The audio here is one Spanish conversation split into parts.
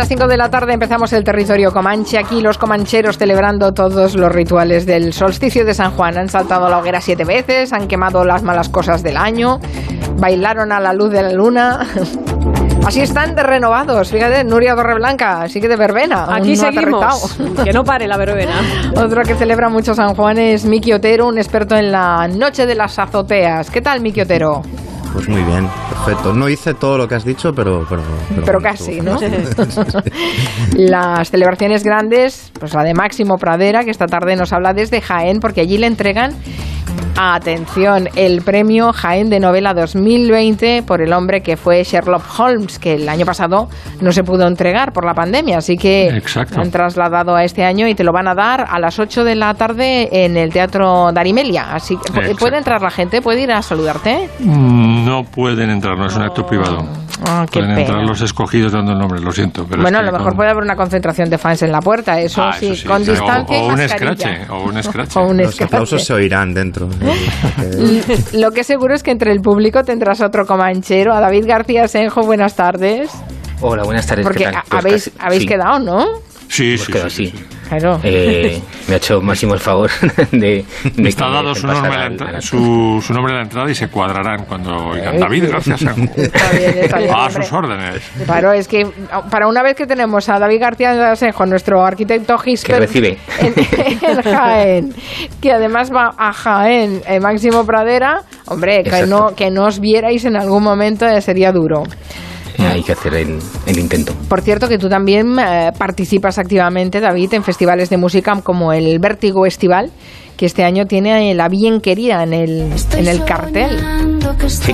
las 5 de la tarde empezamos el territorio comanche. Aquí los comancheros celebrando todos los rituales del solsticio de San Juan. Han saltado la hoguera siete veces, han quemado las malas cosas del año, bailaron a la luz de la luna. Así están de renovados. Fíjate, Nuria Torreblanca, sigue de verbena. Aquí seguimos. Que no pare la verbena. Otro que celebra mucho San Juan es Miki Otero, un experto en la noche de las azoteas. ¿Qué tal, Miki Otero? Pues muy bien, perfecto. No hice todo lo que has dicho, pero... Pero, pero, casi, ¿no? Las celebraciones grandes, pues la de Máximo Pradera, que esta tarde nos habla desde Jaén, porque allí le entregan Atención, el premio Jaén de Novela 2020 por el hombre que fue Sherlock Holmes, que el año pasado no se pudo entregar por la pandemia, así que han trasladado a este año y te lo van a dar a las 8 de la tarde en el Teatro Darimelia. Así que puede entrar la gente, puede ir a saludarte. No pueden entrar, no es un acto privado. Ah, Pueden entrar los escogidos dando el nombre, lo siento. Pero bueno, a lo mejor puede haber una concentración de fans en la puerta, eso, ah, sí, con distancia o, y un escrache, o un escrache. los aplausos se oirán dentro. lo que seguro es que entre el público tendrás otro comanchero. A David García Senjo, buenas tardes. Hola, buenas tardes. Porque pues habéis, habéis quedado, ¿no? Sí, sí, sí, eh, me ha hecho Máximo el favor de... de Está dado su nombre, su, su nombre, a la entrada y se cuadrarán cuando oigan. David, gracias a, a sus órdenes. Claro, es que para una vez que tenemos a David García de Asenjo, nuestro arquitecto Gisper... Que recibe. En, Jaén, que además va a Jaén, eh, Máximo Pradera, hombre, que no, que no os vierais en algún momento eh, sería duro hay que hacer el, intento. Por cierto, que tú también eh, participas activamente, David, en festivales de música como el Vértigo Estival, que este año tiene la bien querida en el, en el cartel. Sí.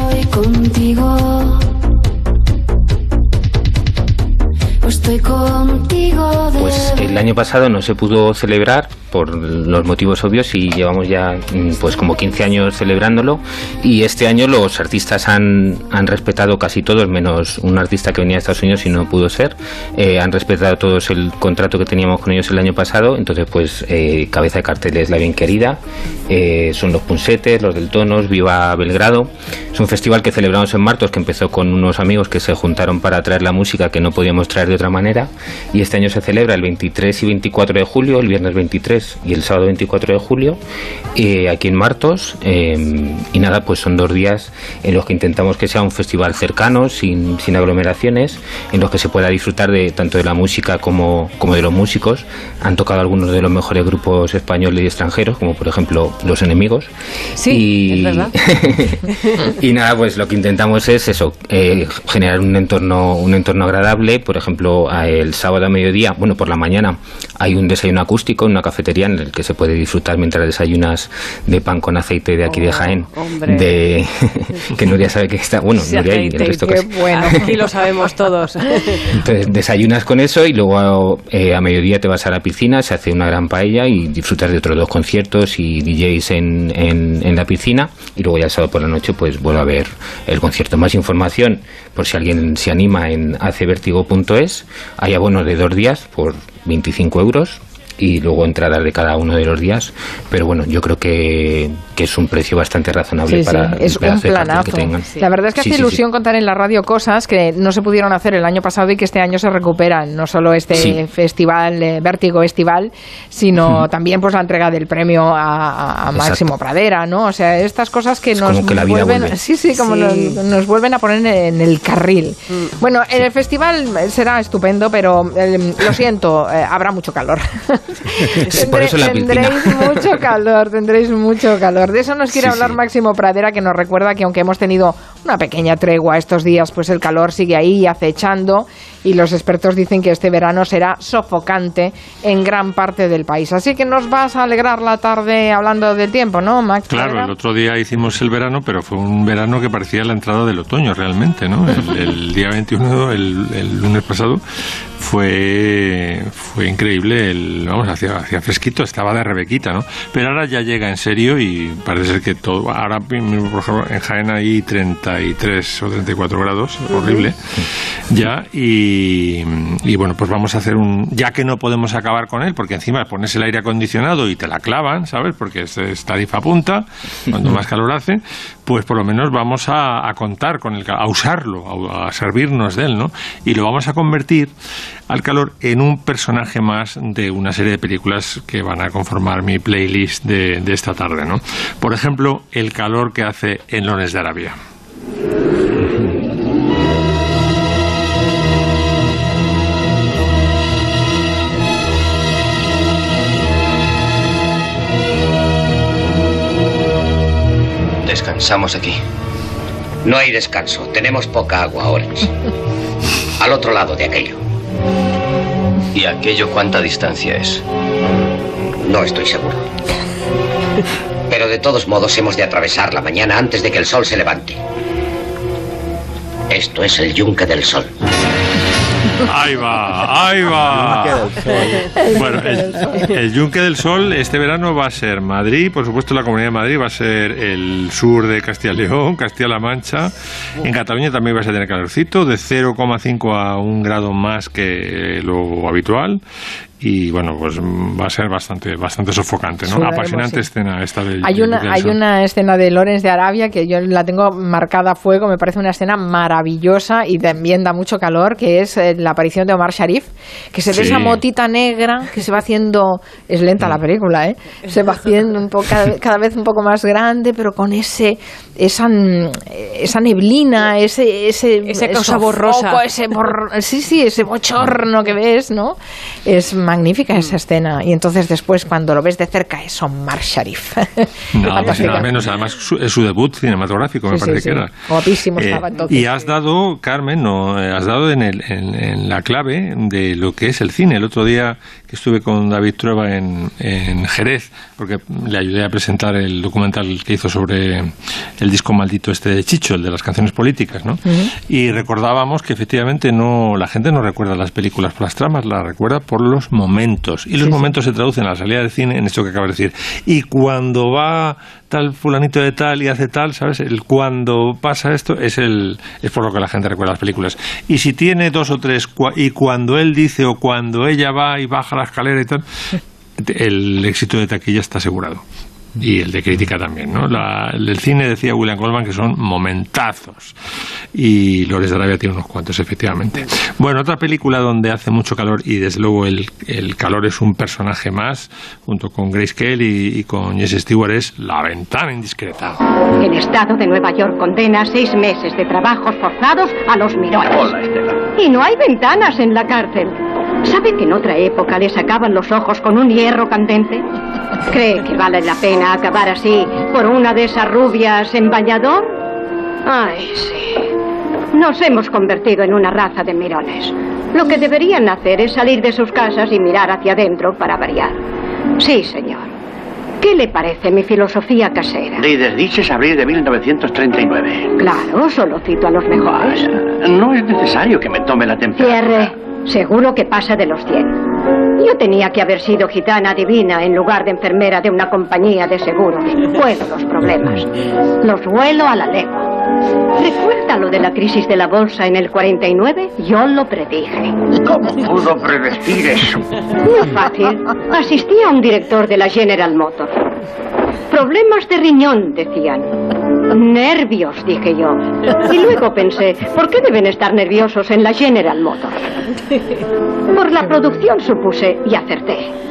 Estoy contigo. Pues el año pasado no se pudo celebrar por los motivos obvios y llevamos ya mm, pues como 15 años celebrándolo y este año los artistas han, han respetado casi todos, menos un artista que venía de Estados Unidos y no pudo ser, eh, han respetado todos el contrato que teníamos con ellos el año pasado, entonces pues eh, cabeza de cartel es La Bien Querida, eh, son los Punsetes, los del Tonos, Viva Belgrado, es un festival que celebramos en Martos que empezó con unos amigos que se juntaron para traer la música que no podíamos traer de otra manera y este año se celebra el 23 y 24 de julio, el viernes 23 y el sábado 24 de julio eh, aquí en Martos em, y nada, pues son dos días en los que intentamos que sea un festival cercano, sin, sin aglomeraciones, en los que se pueda disfrutar de tanto de la música como, como de los músicos. Han tocado algunos de los mejores grupos españoles y extranjeros, como por ejemplo Los Enemigos. Sí, y, es verdad. y nada, pues lo que intentamos es eso, eh, generar un entorno, un entorno agradable, por ejemplo, el sábado a mediodía, bueno, por la mañana, hay un desayuno acústico en una cafetería en el que se puede disfrutar mientras desayunas de pan con aceite de aquí de oh, Jaén. de que Nuria sabe que está. Bueno, Nuria y el resto que bueno, aquí lo sabemos todos. Entonces desayunas con eso y luego eh, a mediodía te vas a la piscina, se hace una gran paella y disfrutas de otros dos conciertos y DJs en, en, la piscina. Y luego ya el sábado por la noche, pues vuelvo a ver el concierto. Más información, por si alguien se anima, en acevertigo.es hay abonos de dos días por 25 euros y luego entradas de cada uno de los días. Pero bueno, yo creo que, que es un precio bastante razonable para es un planazo. Que tengan. La verdad es que hace ilusión contar en la radio cosas que no se pudieron hacer el año pasado y que este año se recuperan. No solo este festival, eh, Vértigo Estival, sino también pues la entrega del premio a, Máximo Pradera, ¿no? O sea, estas cosas que nos vuelven, sí, sí, como nos, vuelven a poner en el carril. Mm. Bueno, en el festival será estupendo, pero eh, lo siento, eh, habrá mucho calor. tendréis mucho calor, tendréis mucho calor. De eso nos quiere hablar Máximo Pradera, que nos recuerda que aunque hemos tenido una pequeña tregua estos días, pues el calor sigue ahí acechando y los expertos dicen que este verano será sofocante en gran parte del país. Así que nos vas a alegrar la tarde hablando del tiempo, ¿no, Max? Claro, el otro día hicimos el verano, pero fue un verano que parecía la entrada del otoño realmente, ¿no? El, día 21, el, el lunes pasado, fue, fue increíble, el, vamos, hacía, hacía fresquito, estaba de rebequita, ¿no? Pero ahora ya llega en serio y parece ser que todo, ahora por ejemplo en Jaén hay 30 33 o 34 grados, horrible, ya, y, y, bueno, pues vamos a hacer un, ya que no podemos acabar con él, porque encima pones el aire acondicionado y te la clavan, ¿sabes? Porque es, es tarifa punta, cuando más calor hace, pues por lo menos vamos a, contar con el a usarlo, a, servirnos de él, ¿no? Y lo vamos a convertir al calor en un personaje más de una serie de películas que van a conformar mi playlist de, de esta tarde, ¿no? Por ejemplo, el calor que hace en Lones de Arabia. Descansamos aquí. No hay descanso. Tenemos poca agua ahora. Al otro lado de aquello. ¿Y aquello cuánta distancia es? No estoy seguro. Pero de todos modos hemos de atravesar la mañana antes de que el sol se levante. Esto es el yunque del sol. Ahí va, ahí va. Bueno, el, Yunque del Sol este verano va a ser Madrid, por supuesto la Comunidad de Madrid va a ser el sur de Castilla y León, Castilla-La Mancha. En Cataluña también va a tener calorcito, de 0,5 a 1 grado más que lo habitual y bueno, pues va a ser bastante bastante sofocante, ¿no? Apasionante escena esta del Hay una hay una escena de Lorenz de Arabia que yo la tengo marcada a fuego, me parece una escena maravillosa y también da mucho calor, que es eh, la aparición de Omar Sharif, que se ve esa motita negra que se va haciendo es lenta la mm. película, ¿eh? Se va haciendo un poco cada, vez un poco más grande, pero con ese esa esa neblina, ese ese esa cosa borrosa, ese sí, sí, ese bochorno que ves, ¿no? Es magnífica esa mm. escena. Y entonces después, cuando lo ves de cerca, es Omar Sharif. No, pues nada menos. Además, es su debut cinematográfico, me parece que era. Guapísimo eh, estaba entonces. Y has dado, Carmen, no, eh, has dado en, el, en, la clave de lo que es el cine. El otro día que estuve con David Trueba en, en Jerez, porque le ayudé a presentar el documental que hizo sobre el disco maldito este de Chicho, el de las canciones políticas, ¿no? Y recordábamos que efectivamente no la gente no recuerda las películas por las tramas, la recuerda por los momentos. Y los momentos se traducen a la salida del cine en esto que acabo de decir. Y cuando va tal fulanito de tal y hace tal, ¿sabes? El cuando pasa esto es el es por lo que la gente recuerda las películas. Y si tiene dos o tres y cuando él dice o cuando ella va y baja la escalera y tal, el éxito de taquilla está asegurado y el de crítica también. ¿no? el del cine decía William Goldman que son momentazos y Lores de Arabia tiene unos cuantos, efectivamente. Bueno, otra película donde hace mucho calor y desde luego el, el calor es un personaje más, junto con Grace Kelly y, con Jesse Stewart, es La Ventana Indiscreta. El Estado de Nueva York condena seis meses de trabajos forzados a los mirones. Y no hay ventanas en la cárcel. ¿Sabe que en otra época le sacaban los ojos con un hierro candente? ¿Cree que vale la pena acabar así por una de esas rubias en bañador? Ay, sí. Nos hemos convertido en una raza de mirones. Lo que deberían hacer es salir de sus casas y mirar hacia adentro para variar. Sí, señor. ¿Qué le parece mi filosofía casera? De desdiches abril de 1939. Claro, solo cito a los mejores. no es necesario que me tome la temperatura. Cierre. Seguro que pasa de los 100. Yo tenía que haber sido gitana divina en lugar de enfermera de una compañía de seguros. Puedo los problemas. Los vuelo a la legua. ¿Recuerda lo de la crisis de la bolsa en el 49? Yo lo predije. ¿Cómo pudo predecir eso? Muy fácil. Asistí a un director de la General Motors. Problemas de riñón, decían. Nervios, dije yo. Y luego pensé, ¿por qué deben estar nerviosos en la General Motors? Por la producción supuse y acerté.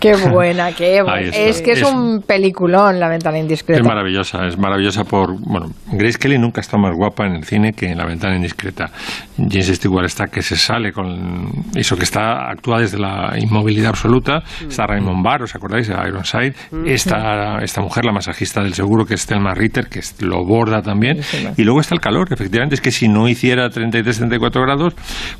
Qué buena, qué buena. Es que es, un peliculón, La ventana indiscreta. Es maravillosa, es maravillosa por... Bueno, Grace Kelly nunca está más guapa en el cine que en La ventana indiscreta. James Stewart está que se sale con... Eso que está, actúa desde la inmovilidad absoluta. Está Raymond Barr, ¿os acordáis? De Ironside. Esta, esta mujer, la masajista del seguro, que es Thelma Ritter, que lo borda también. Y luego está el calor, efectivamente. Es que si no hiciera 33-34 grados,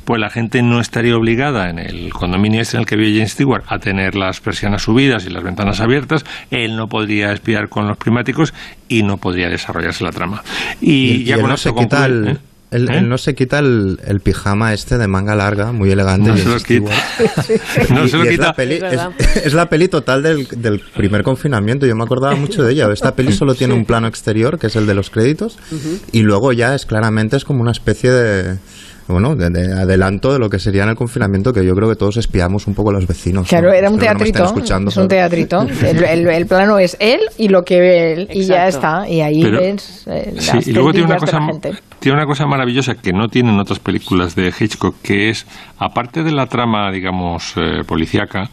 pues la gente no estaría obligada en el condominio este en el que vive James Stewart a tener las persianas subidas y las ventanas abiertas, él no podría espiar con los primáticos y no podría desarrollarse la trama. Y, ya con no se quita el, él, ¿Eh? no se quita el, pijama este de manga larga, muy elegante. No se lo quita. no se lo quita. Es la, peli, total del, del, primer confinamiento. Yo me acordaba mucho de ella. Esta peli solo tiene un plano exterior, que es el de los créditos, y luego ya es claramente es como una especie de bueno, de, adelanto de lo que sería en el confinamiento, que yo creo que todos espiamos un poco a los vecinos. Claro, era un teatrito. es un teatrito. El, plano es él y lo que ve él, y ya está. Y ahí ves eh, y luego tiene una, cosa, tiene una cosa maravillosa que no tienen otras películas de Hitchcock, que es, aparte de la trama, digamos, eh, policíaca,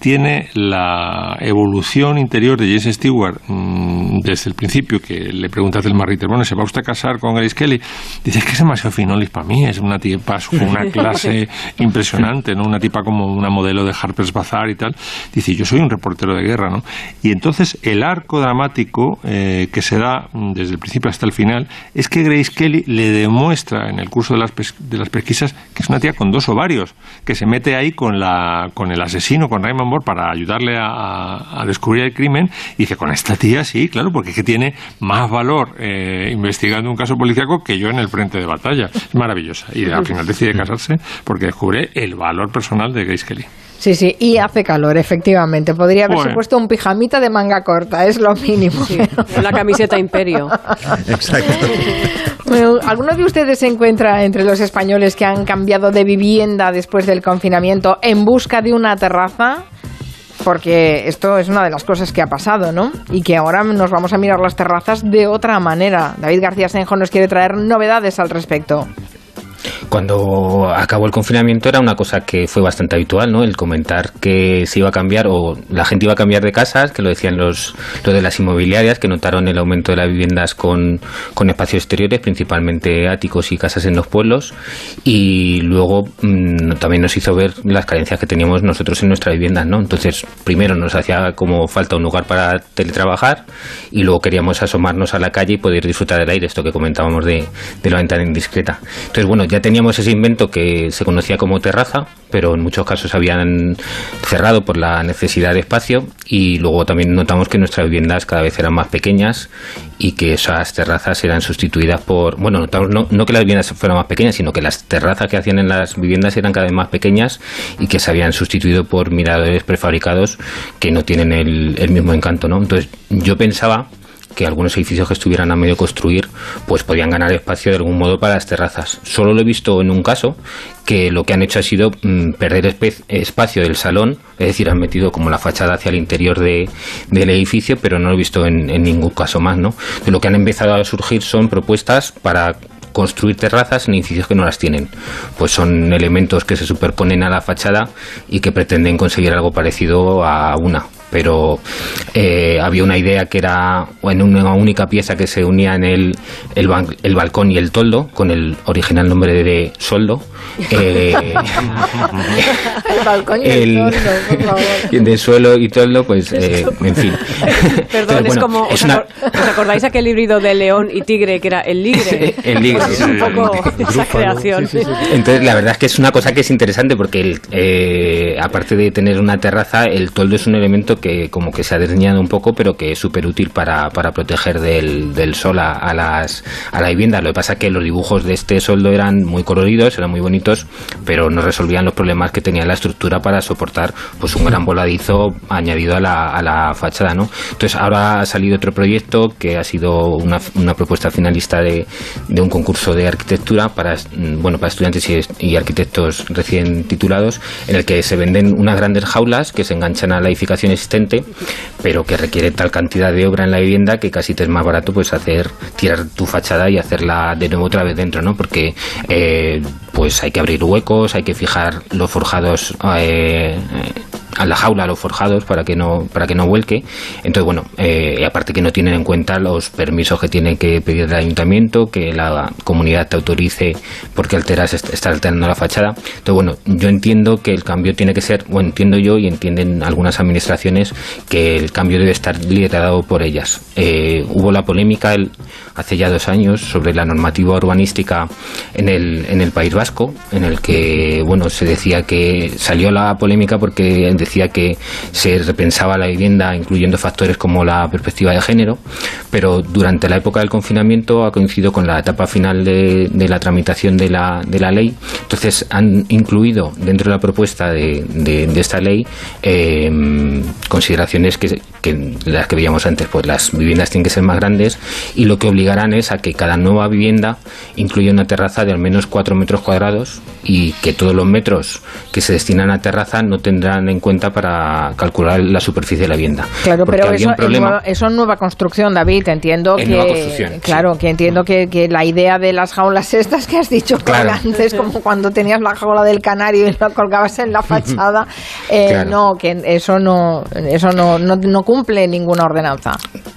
tiene la evolución interior de James Stewart mm, desde el principio, que le preguntas del Marriter, bueno, ¿se va usted a casar con Grace Kelly? Dice que es demasiado finolis para mí, es una tipa con una clase impresionante, ¿no? Una tipa como una modelo de Harper's Bazaar y tal. Dice, yo soy un reportero de guerra, ¿no? Y entonces el arco dramático eh, que se da mm, desde el principio hasta el final es que Grace Kelly le demuestra en el curso de las, de las pesquisas que es una tía con dos ovarios, que se mete ahí con, la, con el asesino, con Raymond para ayudarle a, descubrir el crimen. Y dice, con esta tía sí, claro, porque es que tiene más valor eh, investigando un caso policíaco que yo en el frente de batalla. Es maravillosa. Y al final decide casarse porque descubre el valor personal de Grace Kelly. Sí, sí, y hace calor, efectivamente. Podría haberse puesto un pijamita de manga corta, es lo mínimo. Sí, la camiseta Imperio. Exacto. ¿Alguno de ustedes se encuentra entre los españoles que han cambiado de vivienda después del confinamiento en busca de una terraza? Porque esto es una de las cosas que ha pasado, ¿no? Y que ahora nos vamos a mirar las terrazas de otra manera. David García Senjo nos quiere traer novedades al respecto. Cuando acabó el confinamiento era una cosa que fue bastante habitual, ¿no? El comentar que se iba a cambiar o la gente iba a cambiar de casas, que lo decían los, de las inmobiliarias, que notaron el aumento de las viviendas con, con espacios exteriores, principalmente áticos y casas en los pueblos. Y luego mm, también nos hizo ver las carencias que teníamos nosotros en nuestra vivienda, ¿no? Entonces, primero nos hacía como falta un lugar para teletrabajar y luego queríamos asomarnos a la calle y poder disfrutar del aire, esto que comentábamos de, de la ventana indiscreta. Entonces, bueno, ya teníamos ese invento que se conocía como terraza, pero en muchos casos habían cerrado por la necesidad de espacio y luego también notamos que nuestras viviendas cada vez eran más pequeñas y que esas terrazas eran sustituidas por, bueno, no, no que las viviendas fueran más pequeñas, sino que las terrazas que hacían en las viviendas eran cada vez más pequeñas y que se habían sustituido por miradores prefabricados que no tienen el, el mismo encanto, ¿no? Entonces yo pensaba que algunos edificios que estuvieran a medio construir pues podían ganar espacio de algún modo para las terrazas. Solo lo he visto en un caso que lo que han hecho ha sido mm, perder espacio del salón, es decir, han metido como la fachada hacia el interior de, del edificio, pero no lo he visto en, ningún caso más, ¿no? De lo que han empezado a surgir son propuestas para construir terrazas en edificios que no las tienen. Pues son elementos que se superponen a la fachada y que pretenden conseguir algo parecido a una pero eh, había una idea que era en una única pieza que se unía en el, el, balcón y el toldo, con el original nombre de, soldo. Eh, el balcón y el, toldo, por favor. De suelo y toldo, pues, eh, en fin. Perdón, es como. ¿os, acordáis aquel híbrido de león y tigre que era el ligre? el ligre. es un poco esa creación. Entonces, la verdad es que es una cosa que es interesante porque, eh, aparte de tener una terraza, el toldo es un elemento que como que se ha desdeñado un poco, pero que es súper útil para, para, proteger del, del sol a, a, las, a la vivienda. Lo que pasa es que los dibujos de este soldo eran muy coloridos, eran muy bonitos, pero no resolvían los problemas que tenía la estructura para soportar pues un gran voladizo añadido a la, a la fachada. ¿no? Entonces ahora ha salido otro proyecto que ha sido una, una propuesta finalista de, de, un concurso de arquitectura para, bueno, para estudiantes y, y arquitectos recién titulados, en el que se venden unas grandes jaulas que se enganchan a la edificación pero que requiere tal cantidad de obra en la vivienda que casi te es más barato pues hacer tirar tu fachada y hacerla de nuevo otra vez dentro, ¿no? Porque eh, pues hay que abrir huecos, hay que fijar los forjados eh, a la jaula, a los forjados para que no para que no vuelque. Entonces bueno, eh, aparte que no tienen en cuenta los permisos que tiene que pedir el ayuntamiento, que la comunidad te autorice porque alteras está alterando la fachada. Entonces bueno, yo entiendo que el cambio tiene que ser, bueno entiendo yo y entienden algunas administraciones que el cambio debe estar liderado por ellas. Eh, hubo la polémica el, hace ya dos años sobre la normativa urbanística en el en el País Vasco, en el que bueno se decía que salió la polémica porque decía que se repensaba la vivienda incluyendo factores como la perspectiva de género, pero durante la época del confinamiento ha coincidido con la etapa final de, la tramitación de la, de la ley. Entonces han incluido dentro de la propuesta de, de, esta ley eh, consideraciones que, que las que veíamos antes, pues las viviendas tienen que ser más grandes y lo que obligarán es a que cada nueva vivienda incluya una terraza de al menos 4 metros cuadrados y que todos los metros que se destinan a terraza no tendrán en cuenta para calcular la superficie de la vivienda. Claro, pero eso, eso es nueva construcción, David. Entiendo que claro, que entiendo que, que, la idea de las jaulas estas que has dicho antes, como cuando tenías la jaula del canario y lo colgabas en la fachada, eh, no, que eso no, eso no, no, no cumple ninguna ordenanza.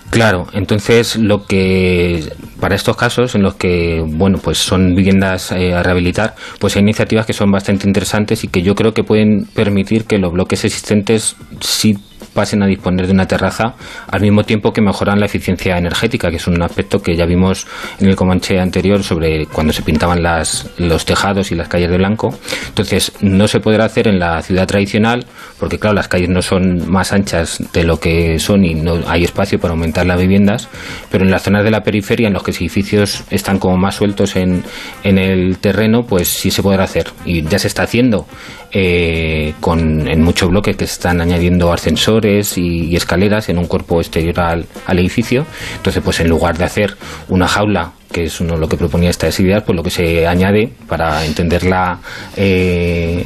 Claro, entonces lo que para estos casos en los que bueno pues son viviendas eh, a rehabilitar, pues hay iniciativas que son bastante interesantes y que yo creo que pueden permitir que los bloques existentes sí pasen a disponer de una terraza al mismo tiempo que mejoran la eficiencia energética, que es un aspecto que ya vimos en el Comanche anterior sobre cuando se pintaban las, los tejados y las calles de blanco. Entonces, no se podrá hacer en la ciudad tradicional, porque claro, las calles no son más anchas de lo que son y no hay espacio para aumentar las viviendas, pero en las zonas de la periferia, en los que los edificios están como más sueltos en, en el terreno, pues sí se podrá hacer. Y ya se está haciendo eh, con, en muchos bloques que se están añadiendo ascensores y, escaleras en un cuerpo exterior al, edificio. Entonces, pues en lugar de hacer una jaula que es uno lo que proponía esta ideas, pues lo que se añade para entender la, eh,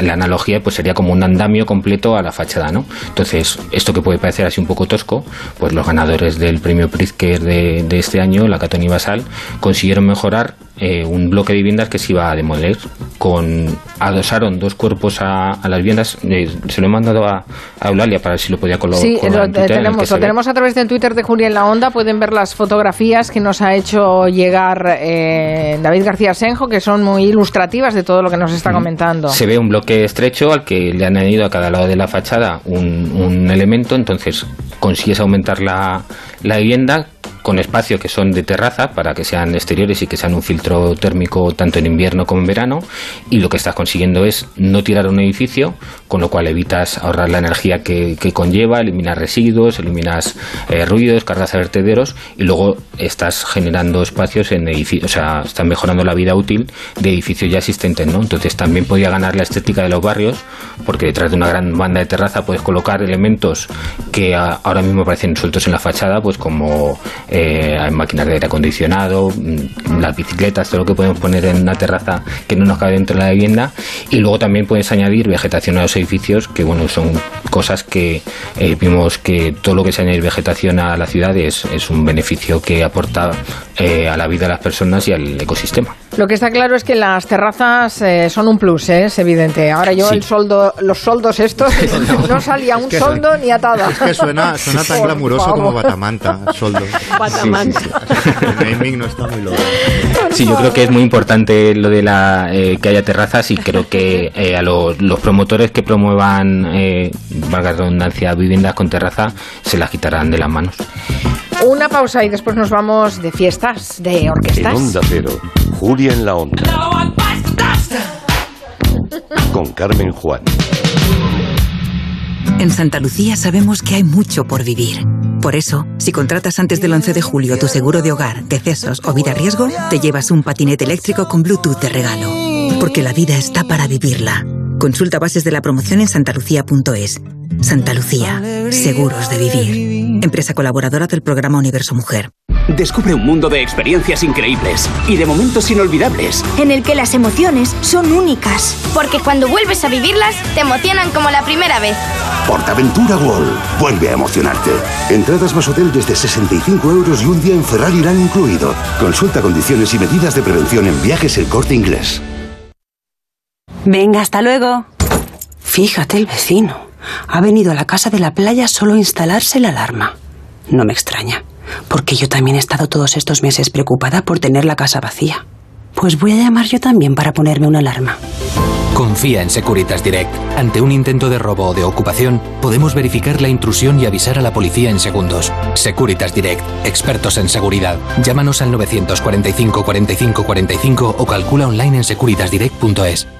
la analogía, pues sería como un andamio completo a la fachada, ¿no? Entonces, esto que puede parecer así un poco tosco, pues los ganadores del premio Pritzker de, de este año, la Catón y Basal, consiguieron mejorar eh, un bloque de viviendas que se iba a demoler. Con, adosaron dos cuerpos a, las viviendas. Eh, se lo he mandado a, Eulalia para ver si lo podía colocar. Sí, lo, tenemos, lo tenemos a través del Twitter de Julia en la Onda. Pueden ver las fotografías que nos ha hecho llegar eh, David García Senjo, que son muy ilustrativas de todo lo que nos está comentando. Se ve un bloque estrecho al que le han añadido a cada lado de la fachada un, un elemento, entonces consigues aumentar la, la vivienda con espacio que son de terraza para que sean exteriores y que sean un filtro térmico tanto en invierno como en verano y lo que estás consiguiendo es no tirar un edificio con lo cual evitas ahorrar la energía que, conlleva, eliminas residuos, eliminas eh, ruidos, cargas a vertederos y luego estás generando espacios en edificios, o sea, están mejorando la vida útil de edificios ya existentes, ¿no? Entonces también podía ganar la estética de los barrios porque detrás de una gran banda de terraza puedes colocar elementos que ahora mismo parecen sueltos en la fachada, pues como eh, hay máquinas de aire acondicionado, mm, las bicicletas, todo lo que podemos poner en una terraza que no nos cabe dentro de la vivienda. Y luego también puedes añadir vegetación a los edificios, que bueno, son cosas que eh, vimos que todo lo que se añade vegetación a la ciudad es, es un beneficio que aporta eh, a la vida de las personas y al ecosistema. Lo que está claro es que las terrazas eh, son un plus, ¿eh? es evidente. Ahora yo el soldo, los soldos estos no, salía un soldo ni atada. Es que suena, suena tan glamuroso como batamanta, soldo. Batamanta. el naming no está muy logrado. Sí, yo creo que es muy importante lo de la eh, que haya terrazas y creo que a los, promotores que promuevan, valga la redundancia, viviendas con terraza, se las quitarán de las manos. Una pausa y después nos vamos de fiestas, de orquestas. En Onda Cero, Julia en la Onda. Con Carmen Juan. En Santa Lucía sabemos que hay mucho por vivir. Por eso, si contratas antes del 11 de julio tu seguro de hogar, decesos o vida riesgo, te llevas un patinete eléctrico con Bluetooth de regalo. Porque la vida está para vivirla. Consulta bases de la promoción en santalucía.es. Santa Lucía, seguros de vivir. Empresa colaboradora del programa Universo Mujer. Descubre un mundo de experiencias increíbles y de momentos inolvidables. En el que las emociones son únicas. Porque cuando vuelves a vivirlas, te emocionan como la primera vez. Portaventura World. Vuelve a emocionarte. Entradas más hotel desde 65 euros y un día en Ferrari irán incluido. Consulta condiciones y medidas de prevención en viajes el corte inglés. Venga, hasta luego. Fíjate el vecino. Ha venido a la casa de la playa solo a instalarse la alarma. No me extraña, porque yo también he estado todos estos meses preocupada por tener la casa vacía. Pues voy a llamar yo también para ponerme una alarma. Confía en Securitas Direct. Ante un intento de robo o de ocupación, podemos verificar la intrusión y avisar a la policía en segundos. Securitas Direct, expertos en seguridad. Llámanos al 945 45 45 o calcula online en securitasdirect.es.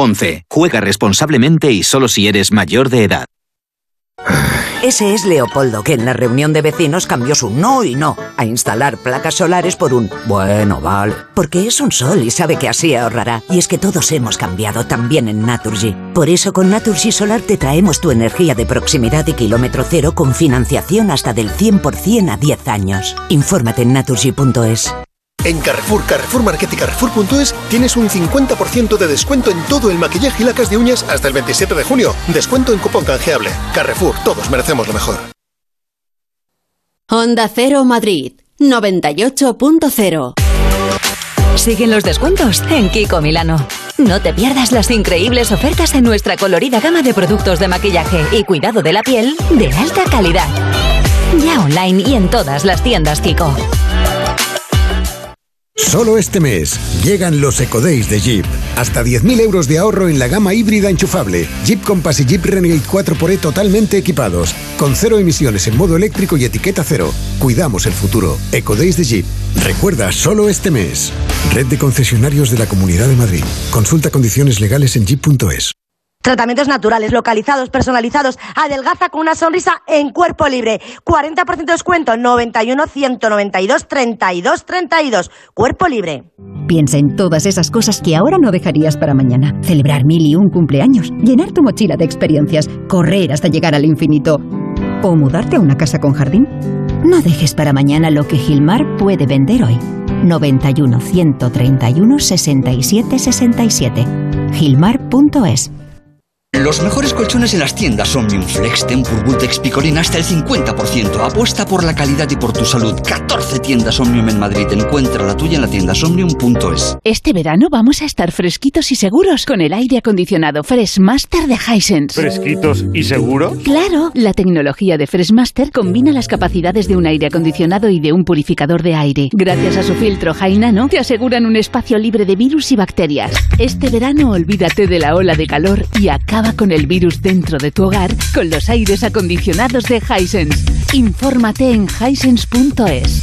11. Juega responsablemente y solo si eres mayor de edad. Ese es Leopoldo, que en la reunión de vecinos cambió su no y no a instalar placas solares por un bueno, vale. Porque es un sol y sabe que así ahorrará. Y es que todos hemos cambiado también en Naturgy. Por eso con Naturgy Solar te traemos tu energía de proximidad y kilómetro cero con financiación hasta del 100% a 10 años. Infórmate en naturgy.es. En Carrefour, Carrefour Market y Carrefour.es tienes un 50% de descuento en todo el maquillaje y lacas de uñas hasta el 27 de junio. Descuento en cupón canjeable. Carrefour, todos merecemos lo mejor. Honda Cero Madrid, 98.0. Siguen los descuentos en Kiko Milano. No te pierdas las increíbles ofertas en nuestra colorida gama de productos de maquillaje y cuidado de la piel de alta calidad. Ya online y en todas las tiendas Kiko. Solo este mes llegan los EcoDays de Jeep. Hasta 10.000 euros de ahorro en la gama híbrida enchufable. Jeep Compass y Jeep Renegade 4xE totalmente equipados. Con cero emisiones en modo eléctrico y etiqueta cero. Cuidamos el futuro. EcoDays de Jeep. Recuerda, solo este mes. Red de concesionarios de la Comunidad de Madrid. Consulta condiciones legales en jeep.es. Tratamientos naturales, localizados, personalizados. Adelgaza con una sonrisa en cuerpo libre. 40% de descuento. 91 192 32 32. Cuerpo libre. Piensa en todas esas cosas que ahora no dejarías para mañana. Celebrar mil y un cumpleaños. Llenar tu mochila de experiencias. Correr hasta llegar al infinito. O mudarte a una casa con jardín. No dejes para mañana lo que Gilmar puede vender hoy. 91 131 67 67. Gilmar.es los mejores colchones en las tiendas Omnium Flex, Tempur, Bultex, Picolina hasta el 50%. Apuesta por la calidad y por tu salud. 14 tiendas Omnium en Madrid. Encuentra la tuya en la tienda somnium.es. Este verano vamos a estar fresquitos y seguros con el aire acondicionado Freshmaster de Hisense. ¿Fresquitos y seguros? Claro, la tecnología de Freshmaster combina las capacidades de un aire acondicionado y de un purificador de aire. Gracias a su filtro High Nano, te aseguran un espacio libre de virus y bacterias. Este verano olvídate de la ola de calor y acaba con el virus dentro de tu hogar con los aires acondicionados de Hisense. Infórmate en hisense.es.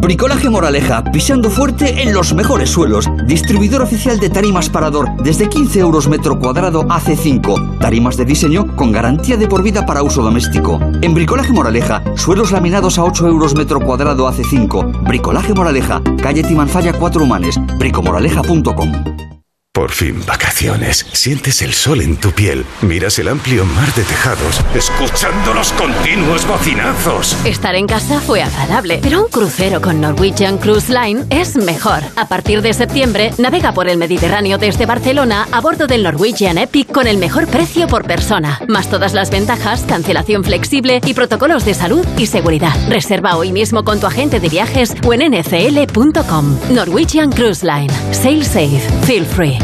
Bricolaje Moraleja, pisando fuerte en los mejores suelos. Distribuidor oficial de tarimas Parador, desde 15 euros metro cuadrado hace 5. Tarimas de diseño con garantía de por vida para uso doméstico. En Bricolaje Moraleja, suelos laminados a 8 euros metro cuadrado hace 5. Bricolaje Moraleja, calle Timanfaya 4 Humanes, bricomoraleja.com. Por fin vacaciones. Sientes el sol en tu piel. Miras el amplio mar de tejados, escuchando los continuos bocinazos. Estar en casa fue agradable, pero un crucero con Norwegian Cruise Line es mejor. A partir de septiembre, navega por el Mediterráneo desde Barcelona a bordo del Norwegian Epic con el mejor precio por persona. Más todas las ventajas, cancelación flexible y protocolos de salud y seguridad. Reserva hoy mismo con tu agente de viajes o en ncl.com. Norwegian Cruise Line. Sail safe. Feel free.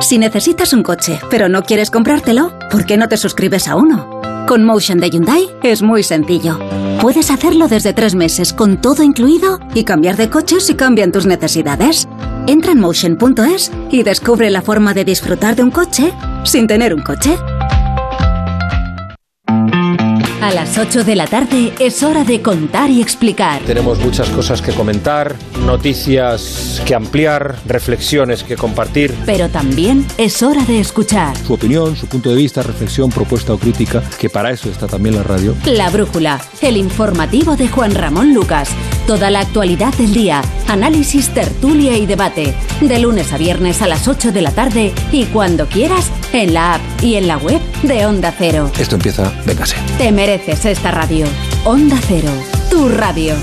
Si necesitas un coche, pero no quieres comprártelo, ¿por qué no te suscribes a uno? Con Motion de Hyundai es muy sencillo. Puedes hacerlo desde tres meses con todo incluido y cambiar de coche si cambian tus necesidades. Entra en motion.es y descubre la forma de disfrutar de un coche sin tener un coche. A las 8 de la tarde es hora de contar y explicar. Tenemos muchas cosas que comentar, noticias que ampliar, reflexiones que compartir. Pero también es hora de escuchar. Su opinión, su punto de vista, reflexión, propuesta o crítica, que para eso está también la radio. La Brújula, el informativo de Juan Ramón Lucas. Toda la actualidad del día, análisis, tertulia y debate. De lunes a viernes a las 8 de la tarde y cuando quieras, en la app y en la web de Onda Cero. Esto empieza, véngase. Te mereces esta radio. Onda Cero, tu radio.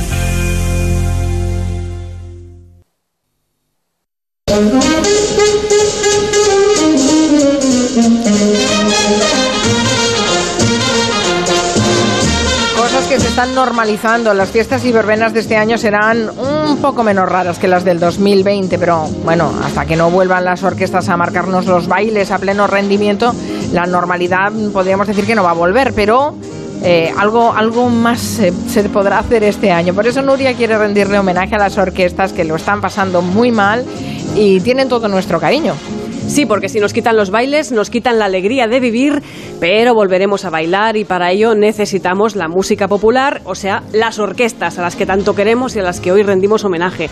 Se están normalizando. Las fiestas y verbenas de este año serán un poco menos raras que las del 2020, pero bueno, hasta que no vuelvan las orquestas a marcarnos los bailes a pleno rendimiento, la normalidad podríamos decir que no va a volver, pero eh, algo, algo más se podrá hacer este año. Por eso Nuria quiere rendirle homenaje a las orquestas que lo están pasando muy mal y tienen todo nuestro cariño. Sí, porque si nos quitan los bailes, nos quitan la alegría de vivir, pero volveremos a bailar y para ello necesitamos la música popular, o sea, las orquestas a las que tanto queremos y a las que hoy rendimos homenaje.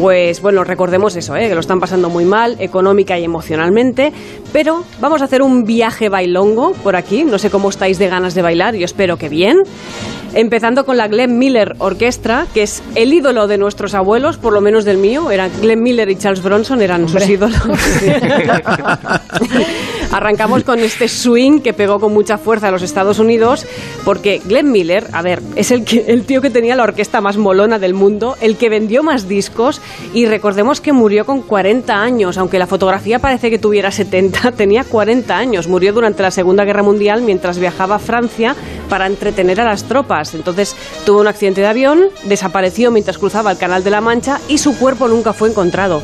Pues bueno, recordemos eso, ¿eh? que lo están pasando muy mal, económica y emocionalmente, pero vamos a hacer un viaje bailongo por aquí, no sé cómo estáis de ganas de bailar, yo espero que bien. Empezando con la Glenn Miller Orquestra, que es el ídolo de nuestros abuelos, por lo menos del mío. Era Glenn Miller y Charles Bronson eran sus ídolos. Arrancamos con este swing que pegó con mucha fuerza a los Estados Unidos, porque Glenn Miller, a ver, es el, tío que tenía la orquesta más molona del mundo, el que vendió más discos, y recordemos que murió con 40 años, aunque la fotografía parece que tuviera 70, tenía 40 años. Murió durante la Segunda Guerra Mundial mientras viajaba a Francia para entretener a las tropas. Entonces tuvo un accidente de avión, desapareció mientras cruzaba el Canal de la Mancha y su cuerpo nunca fue encontrado.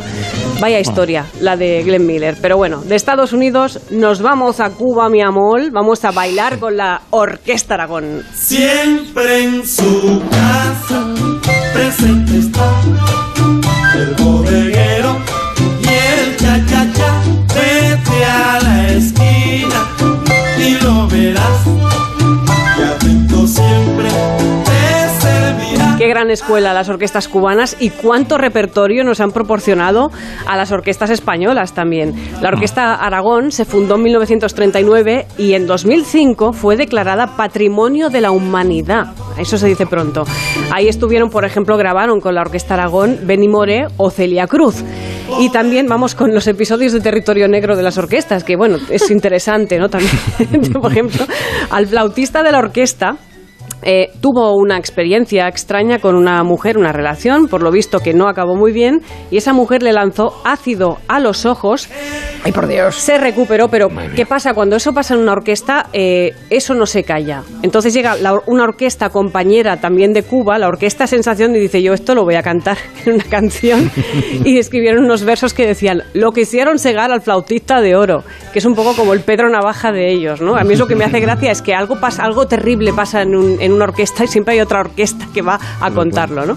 Vaya historia, la de Glenn Miller. Pero bueno, de Estados Unidos nos vamos a Cuba, mi amor. Vamos a bailar con la Orquesta Aragón. Siempre en su casa presente está el bodeguero y el cha-cha-cha. Vete a la esquina y lo verás. Siempre te servirá. Qué gran escuela las orquestas cubanas y cuánto repertorio nos han proporcionado a las orquestas españolas también. La Orquesta Aragón se fundó en 1939 y en 2005 fue declarada Patrimonio de la Humanidad. Eso se dice pronto. Ahí estuvieron, por ejemplo, grabaron con la Orquesta Aragón Benny More o Celia Cruz. Y también vamos con los episodios de Territorio Negro de las orquestas, que bueno, es interesante, ¿no? También, por ejemplo, al flautista de la orquesta, eh, tuvo una experiencia extraña con una mujer, una relación, por lo visto que no acabó muy bien, y esa mujer le lanzó ácido a los ojos. ¡Ay, por Dios! Se recuperó, pero ¿qué pasa? Cuando eso pasa en una orquesta, eh, eso no se calla. Entonces llega la- una orquesta compañera también de Cuba, la Orquesta Sensación, y dice, yo esto lo voy a cantar en una canción. y escribieron unos versos que decían, lo que hicieron segar al flautista de oro, que es un poco como el Pedro Navaja de ellos, ¿no? A mí es lo que me hace gracia, es que algo, pasa, algo terrible pasa en, un- en una orquesta y siempre hay otra orquesta que va a contarlo, ¿no?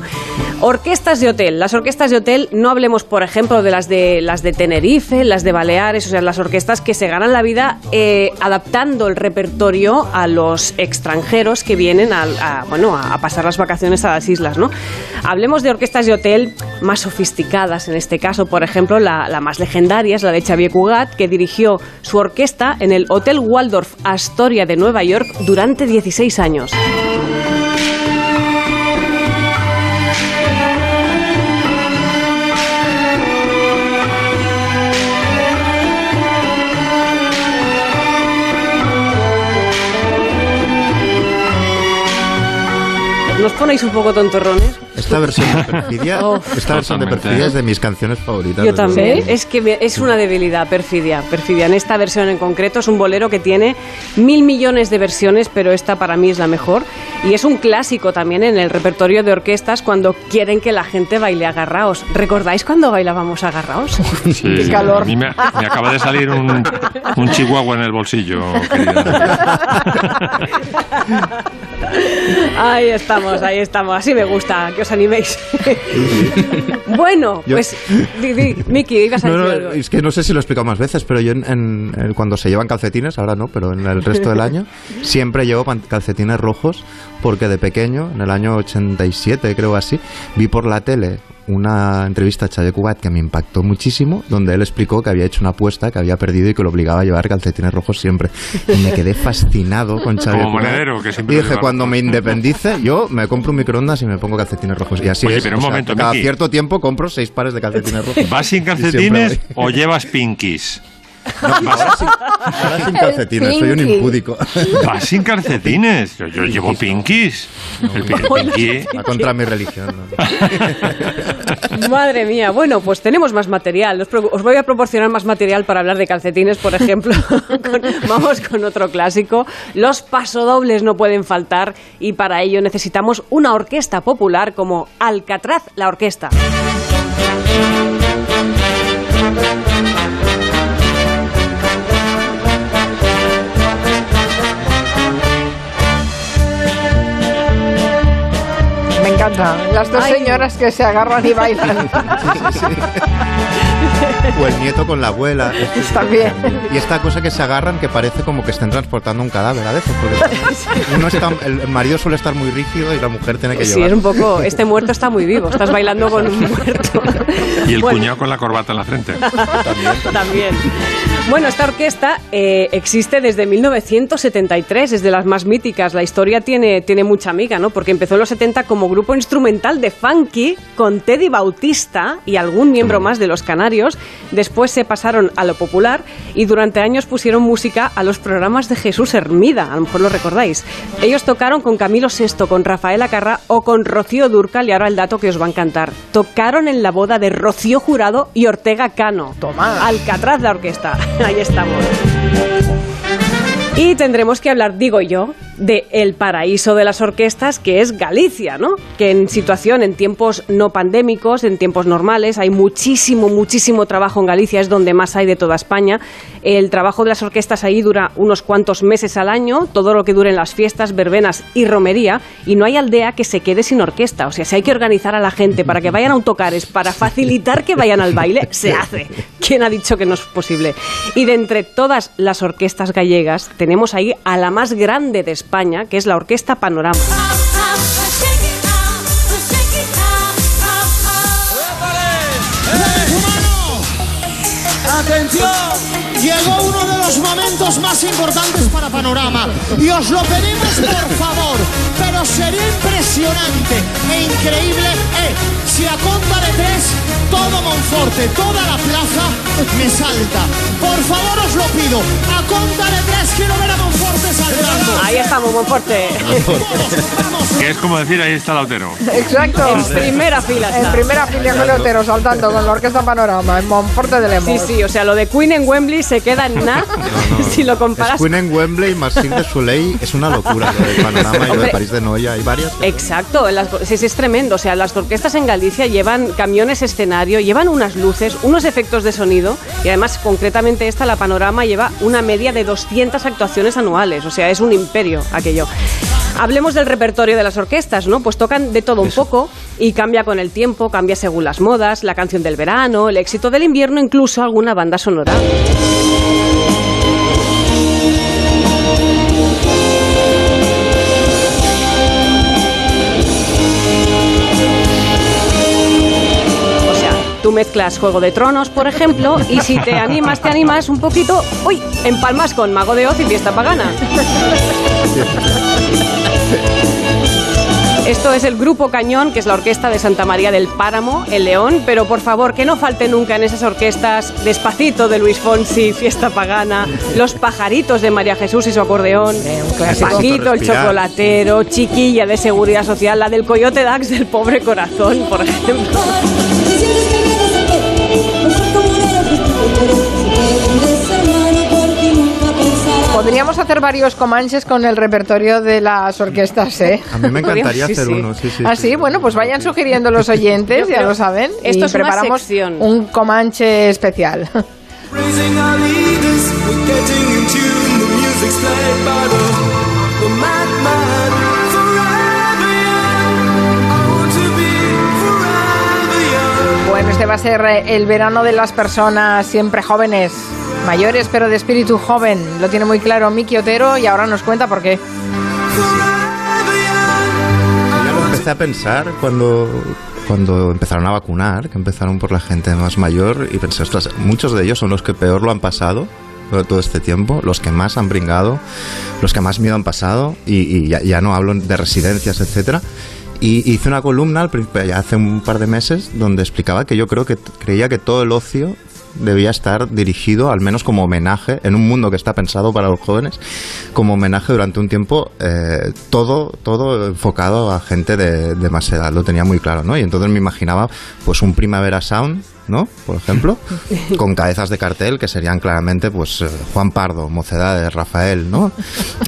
Orquestas de hotel. Las orquestas de hotel, no hablemos, por ejemplo, de las de, las de Tenerife, las de Baleares, o sea, las orquestas que se ganan la vida eh, adaptando el repertorio a los extranjeros que vienen a, a, bueno, a pasar las vacaciones a las islas, ¿no? Hablemos de orquestas de hotel más sofisticadas, en este caso, por ejemplo, la, la más legendaria es la de Xavier Cugat, que dirigió su orquesta en el Hotel Waldorf Astoria de Nueva York durante 16 años. ¿Nos ponéis un poco tontorrones? Esta versión de Perfidia, Uf. esta versión de Perfidia es de mis canciones favoritas. Yo también. luego. Es que me- es una debilidad, perfidia. Perfidia. En esta versión en concreto es un bolero que tiene mil millones de versiones, pero esta para mí es la mejor. Y es un clásico también en el repertorio de orquestas cuando quieren que la gente baile agarraos. ¿Recordáis cuando bailábamos agarraos? Sí, Qué sí. calor. A mí me, me acaba de salir un, un chihuahua en el bolsillo, querida. Ahí estamos, ahí estamos. Así me gusta, que os animéis. bueno, Yo- pues, di, di, Miki, ibas a No, decir no, algo. es que no sé si lo he explicado más veces, pero yo en, cuando se llevan calcetines, ahora no, pero en el resto del año, siempre llevo calcetines rojos porque de pequeño, en el año 87 creo así, vi por la tele una entrevista a Xavier Cugat que me impactó muchísimo, donde él explicó que había hecho una apuesta, que había perdido y que lo obligaba a llevar calcetines rojos siempre. Y me quedé fascinado con Xavier Como monedero, que siempre Y dije, cuando me independice, yo me compro un microondas y me pongo calcetines rojos. Y así Oye, es. pero un O sea, momento, cada cierto tiempo compro seis pares de calcetines rojos. ¿Vas sin calcetines o llevas pinkies? ahora, sin, ahora sin calcetines, soy un impúdico. Vas sin calcetines. Yo, yo llevo pinkies. El pi- pinky. Va contra mi religión. ¿no? Madre mía, bueno, pues tenemos más material. Os, voy a proporcionar más material para hablar de calcetines, por ejemplo. Con- vamos con otro clásico. Los pasodobles no pueden faltar y para ello necesitamos una orquesta popular como Alcatraz la Orquesta. Encanta. Las dos Ay. señoras que se agarran y bailan. O el nieto con la abuela. Esto- También. Y esta cosa que se agarran que parece como que estén transportando un cadáver a veces. Porque uno está- el, marido suele estar muy rígido y la mujer tiene que Sí, llevar. es un poco. Este muerto está muy vivo. Estás bailando con un muerto. Y el Bueno. cuñado con la corbata en la frente. También. Bueno, esta orquesta eh, existe desde 1973, es de las más míticas. La historia tiene, tiene mucha amiga, ¿no? Porque empezó en los 70 como grupo instrumental de funky con Teddy Bautista y algún miembro más de los Canarios. Después se pasaron a lo popular y durante años pusieron música a los programas de Jesús Hermida, a lo mejor lo recordáis. Ellos tocaron con Camilo VI, con Rafael Acarra o con Rocío Durcal y ahora el dato que os va a encantar. Tocaron en la boda de Rocío Jurado y Ortega Cano. Toma. Alcatraz la orquesta. Ahí estamos. Y tendremos que hablar, digo yo, de el paraíso de las orquestas, que es Galicia, ¿no? Que en situación, en tiempos no pandémicos, en tiempos normales, hay muchísimo, muchísimo trabajo en Galicia, es donde más hay de toda España. El trabajo de las orquestas ahí dura unos cuantos meses al año, todo lo que duren las fiestas, verbenas y romería, y no hay aldea que se quede sin orquesta. O sea, si hay que organizar a la gente para que vayan a autocares, para facilitar que vayan al baile, se hace. ¿Quién ha dicho que no es posible? Y de entre todas las orquestas gallegas, tenemos ahí a la más grande de España, que es la Orquesta Panorama. Atención, llegó uno de los momentos más importantes para Panorama. Y os lo pedimos por favor, pero sería impresionante e increíble eh, si a conta de tres todo Monforte, toda la plaza me salta. Por favor os lo pido, a conta de tres quiero ver a Monforte saltando. Ahí estamos, Monforte. Que es como decir, ahí está Lautero. Exacto. En primera fila En primera fila con Leotero saltando con la Orquesta Panorama en Monforte de Lemos. Sí, sí, o sea, lo de Queen en Wembley se queda en nada si lo comparas Es Queen en Wembley, Marcin de Soleil, es una locura lo del panorama y lo de. París de Noia, hay varias. Exacto, las- sí, sí, es tremendo. O sea, las orquestas en Galicia llevan camiones escenario, llevan unas luces, unos efectos de sonido y además, concretamente esta, la Panorama, lleva una media de 200 actuaciones anuales. O sea, es un imperio aquello. Hablemos del repertorio de las orquestas, ¿no? Pues tocan de todo un poco y cambia con el tiempo, cambia según las modas, la canción del verano, el éxito del invierno, incluso alguna banda sonora. Tú mezclas Juego de Tronos, por ejemplo, y si te animas, te animas un poquito, uy, empalmas con Mago de Oz y Fiesta Pagana. Esto es el Grupo Cañón, que es la orquesta de Santa María del Páramo, en León, pero por favor, que no falte nunca en esas orquestas Despacito de Luis Fonsi, Fiesta Pagana, Los Pajaritos de María Jesús y su acordeón. Paquito el. Chocolatero, Chiquilla de Seguridad Social, la del Coyote Dax del Pobre Corazón, por ejemplo. Podríamos hacer varios comanches con el repertorio de las orquestas, ¿eh? A mí me encantaría Sí, hacer sí. uno, sí, sí. Ah, sí. sí, bueno, pues vayan sugiriendo los oyentes, ya lo saben. Esto y es una preparamos sección. un comanche especial. Este va a ser eh, el verano de las personas siempre jóvenes, mayores pero de espíritu joven. Lo tiene muy claro Miki Otero y ahora nos cuenta por qué. Ya lo empecé a pensar cuando, cuando empezaron a vacunar, que empezaron por la gente más mayor, y pensé, ostras, muchos de ellos son los que peor lo han pasado todo este tiempo, los que más han bringado, los que más miedo han pasado, y, y ya, ya no hablo de residencias, etcétera. Y hice una columna al principio, ya hace un par de meses donde explicaba que yo creo que creía que todo el ocio debía estar dirigido, al menos como homenaje, en un mundo que está pensado para los jóvenes, como homenaje durante un tiempo, eh, todo, todo enfocado a gente de, de más edad, lo tenía muy claro, ¿no? Y entonces me imaginaba, pues, un Primavera Sound, ¿no? Por ejemplo, con cabezas de cartel que serían claramente pues eh, Juan Pardo, Mocedades, Rafael, ¿no?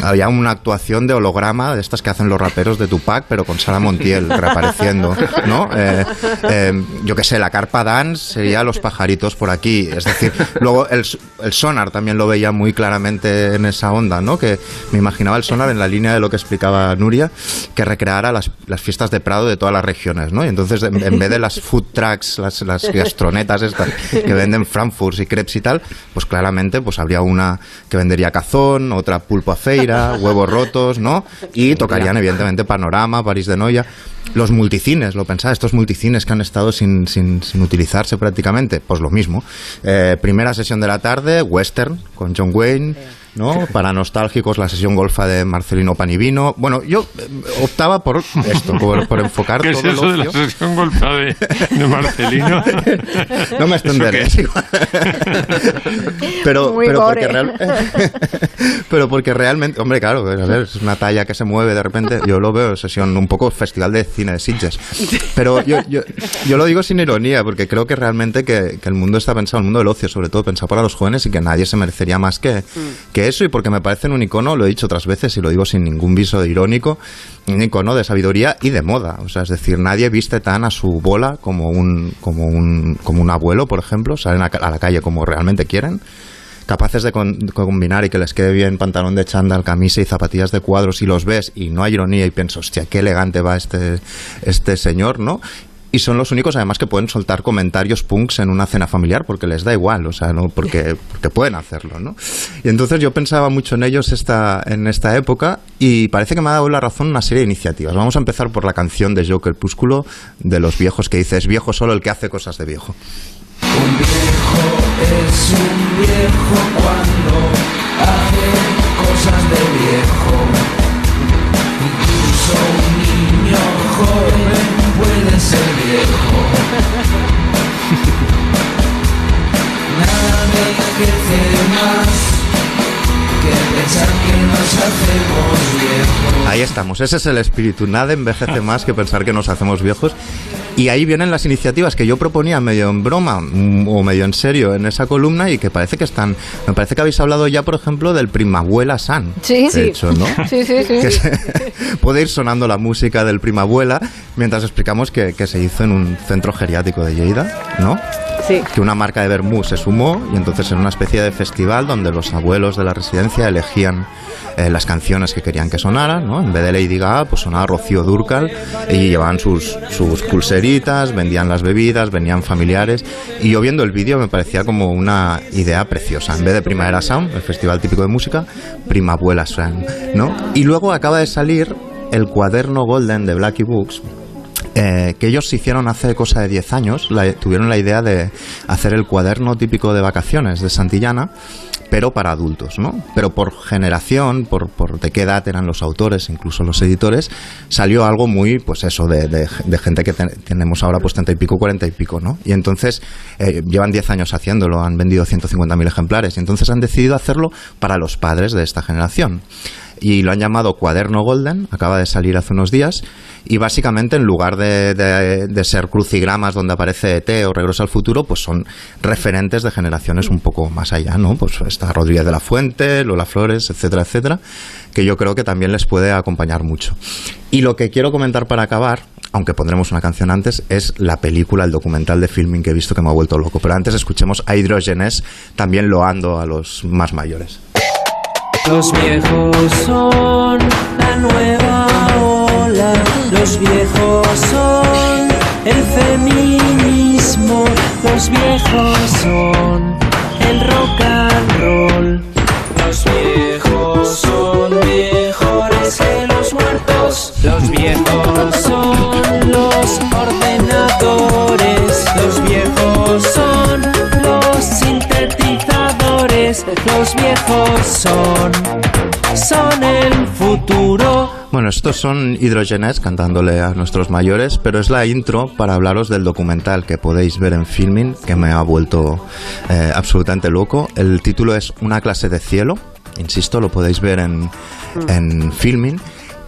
Había una actuación de holograma de estas que hacen los raperos de Tupac, pero con Sara Montiel reapareciendo, ¿no? Eh, eh, yo qué sé, la carpa dance sería los pajaritos por aquí, es decir, luego el, el sonar también lo veía muy claramente en esa onda, ¿no? Que me imaginaba el sonar en la línea de lo que explicaba Nuria, que recreara las, las fiestas de Prado de todas las regiones, ¿no? Y entonces en, en vez de las food trucks, las, las estas que venden Frankfurt y crepes y tal, pues claramente pues habría una que vendería cazón, otra pulpo a feira, huevos rotos, ¿no? Y tocarían evidentemente Panorama, París de Noia. Los multicines, lo pensaba, estos multicines que han estado sin, sin, sin utilizarse prácticamente, pues lo mismo. Eh, primera sesión de la tarde, western, con John Wayne. ¿No? Para nostálgicos, la sesión golfa de Marcelino Panivino. Bueno, yo eh, optaba por esto, por, por enfocar ¿Qué todo es eso el de la sesión golfa de, de Marcelino? No me extenderé. ¿Eso qué es igual. pero, Muy pero, gore. porque real- pero porque realmente, hombre, claro, a ver, es una talla que se mueve de repente. Yo lo veo sesión un poco festival de cine de Sitges. Pero yo, yo, yo lo digo sin ironía, porque creo que realmente que, que el mundo está pensado, el mundo del ocio, sobre todo, pensado para los jóvenes y que nadie se merecería más que, que eso. Y porque me parecen un icono, lo he dicho otras veces y lo digo sin ningún viso irónico, un icono de sabiduría y de moda. O sea, es decir, nadie viste tan a su bola como un, como un, como un abuelo, por ejemplo, salen a, a la calle como realmente quieren capaces de con- combinar y que les quede bien pantalón de chándal, camisa y zapatillas de cuadros y los ves y no hay ironía y piensas, hostia, qué elegante va este, este señor, ¿no? Y son los únicos además que pueden soltar comentarios punks en una cena familiar porque les da igual, o sea, no porque, porque pueden hacerlo, ¿no? Y entonces yo pensaba mucho en ellos esta, en esta época y parece que me ha dado la razón una serie de iniciativas. Vamos a empezar por la canción de Joker Púsculo de los viejos que dice, es viejo solo el que hace cosas de viejo. Es un viejo cuando hace cosas de viejo. Incluso un niño joven puede ser viejo. Nada me más Ahí estamos, ese es el espíritu. Nada envejece más que pensar que nos hacemos viejos. Y ahí vienen las iniciativas que yo proponía medio en broma mm, o medio en serio en esa columna y que parece que están. Me parece que habéis hablado ya, por ejemplo, del Primabuela San. Sí, de sí. hecho, ¿no? Sí, sí, sí. Que se- puede ir sonando la música del Primabuela mientras explicamos que, que se hizo en un centro geriátrico de Lleida, ¿no? Sí. que una marca de vermú se sumó y entonces era una especie de festival donde los abuelos de la residencia elegían eh, las canciones que querían que sonaran, ¿no? En vez de Lady Gaga, pues sonaba Rocío Durcal y llevaban sus, sus pulseritas, vendían las bebidas, venían familiares y yo viendo el vídeo me parecía como una idea preciosa. En vez de Primavera Sound, el festival típico de música, Primabuela Sound, ¿no? Y luego acaba de salir el cuaderno Golden de Blackie Books, eh, que ellos hicieron hace cosa de 10 años, la- tuvieron la idea de hacer el cuaderno típico de vacaciones de Santillana, pero para adultos, ¿no? Pero por generación, por, por de qué edad eran los autores, incluso los editores, salió algo muy, pues eso, de, de- gente que te- tenemos ahora pues 30 y pico, 40 y pico, ¿no? Y entonces eh, llevan 10 años haciéndolo, han vendido 150.000 ejemplares, y entonces han decidido hacerlo para los padres de esta generación y lo han llamado Cuaderno Golden, acaba de salir hace unos días, y básicamente en lugar de, de- de ser crucigramas donde aparece ET o Regreso al Futuro, pues son referentes de generaciones un poco más allá, ¿no? Pues está Rodríguez de la Fuente, Lola Flores, etcétera, etcétera, que yo creo que también les puede acompañar mucho. Y lo que quiero comentar para acabar, aunque pondremos una canción antes, es la película, el documental de filming que he visto que me ha vuelto loco. Pero antes escuchemos a Hidrogenes también loando a los más mayores. Los viejos son la nueva ola, los viejos son el feminismo, los viejos son el rock and roll. Los viejos son mejores que los muertos, los viejos son los ordenadores, los viejos son los sintetizadores, los viejos son, el futuro, Bueno, estos son Hidrogenes cantándole a nuestros mayores, pero es la intro para hablaros del documental que podéis ver en Filming, que me ha vuelto eh, absolutamente loco. El título es Una clase de cielo, insisto, lo podéis ver en, en Filming.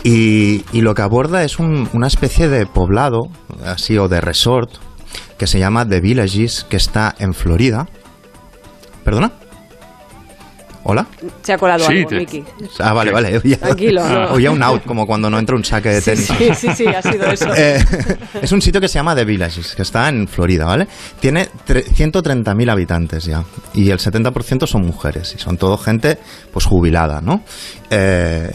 Y, lo que aborda es un- una especie de poblado, así, o de resort, que se llama The Villages, que está en Florida. ¿Perdona? ¿Hola? Se ha colado Sí, algo, te- Miki. Ah, vale, vale. Oía, Tranquilo, no. oía un out, como cuando no entra un saque de tenis. Sí, sí, sí, ha sido eso. Eh, es un sitio que se llama The Villages, que está en Florida, ¿vale? Tiene tre- 130.000 habitantes ya. Y el 70% son mujeres. Y son todo gente, pues, jubilada, ¿no? Eh,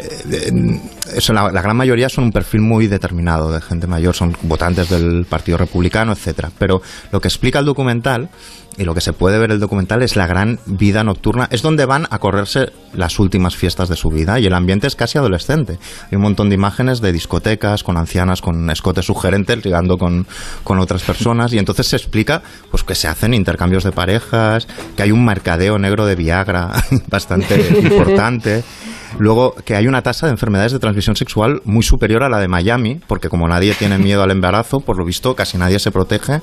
eso, la, la gran mayoría son un perfil muy determinado de gente mayor. Son votantes del Partido Republicano, etcétera. Pero lo que explica el documental y lo que se puede ver el documental es la gran vida nocturna. Es donde van a correrse las últimas fiestas de su vida y el ambiente es casi adolescente. Hay un montón de imágenes de discotecas con ancianas con escotes sugerentes ligando con, con otras personas y entonces se explica pues que se hacen intercambios de parejas, que hay un mercadeo negro de Viagra bastante importante. Luego, que hay una tasa de enfermedades de transmisión sexual muy superior a la de Miami, porque como nadie tiene miedo al embarazo, por lo visto casi nadie se protege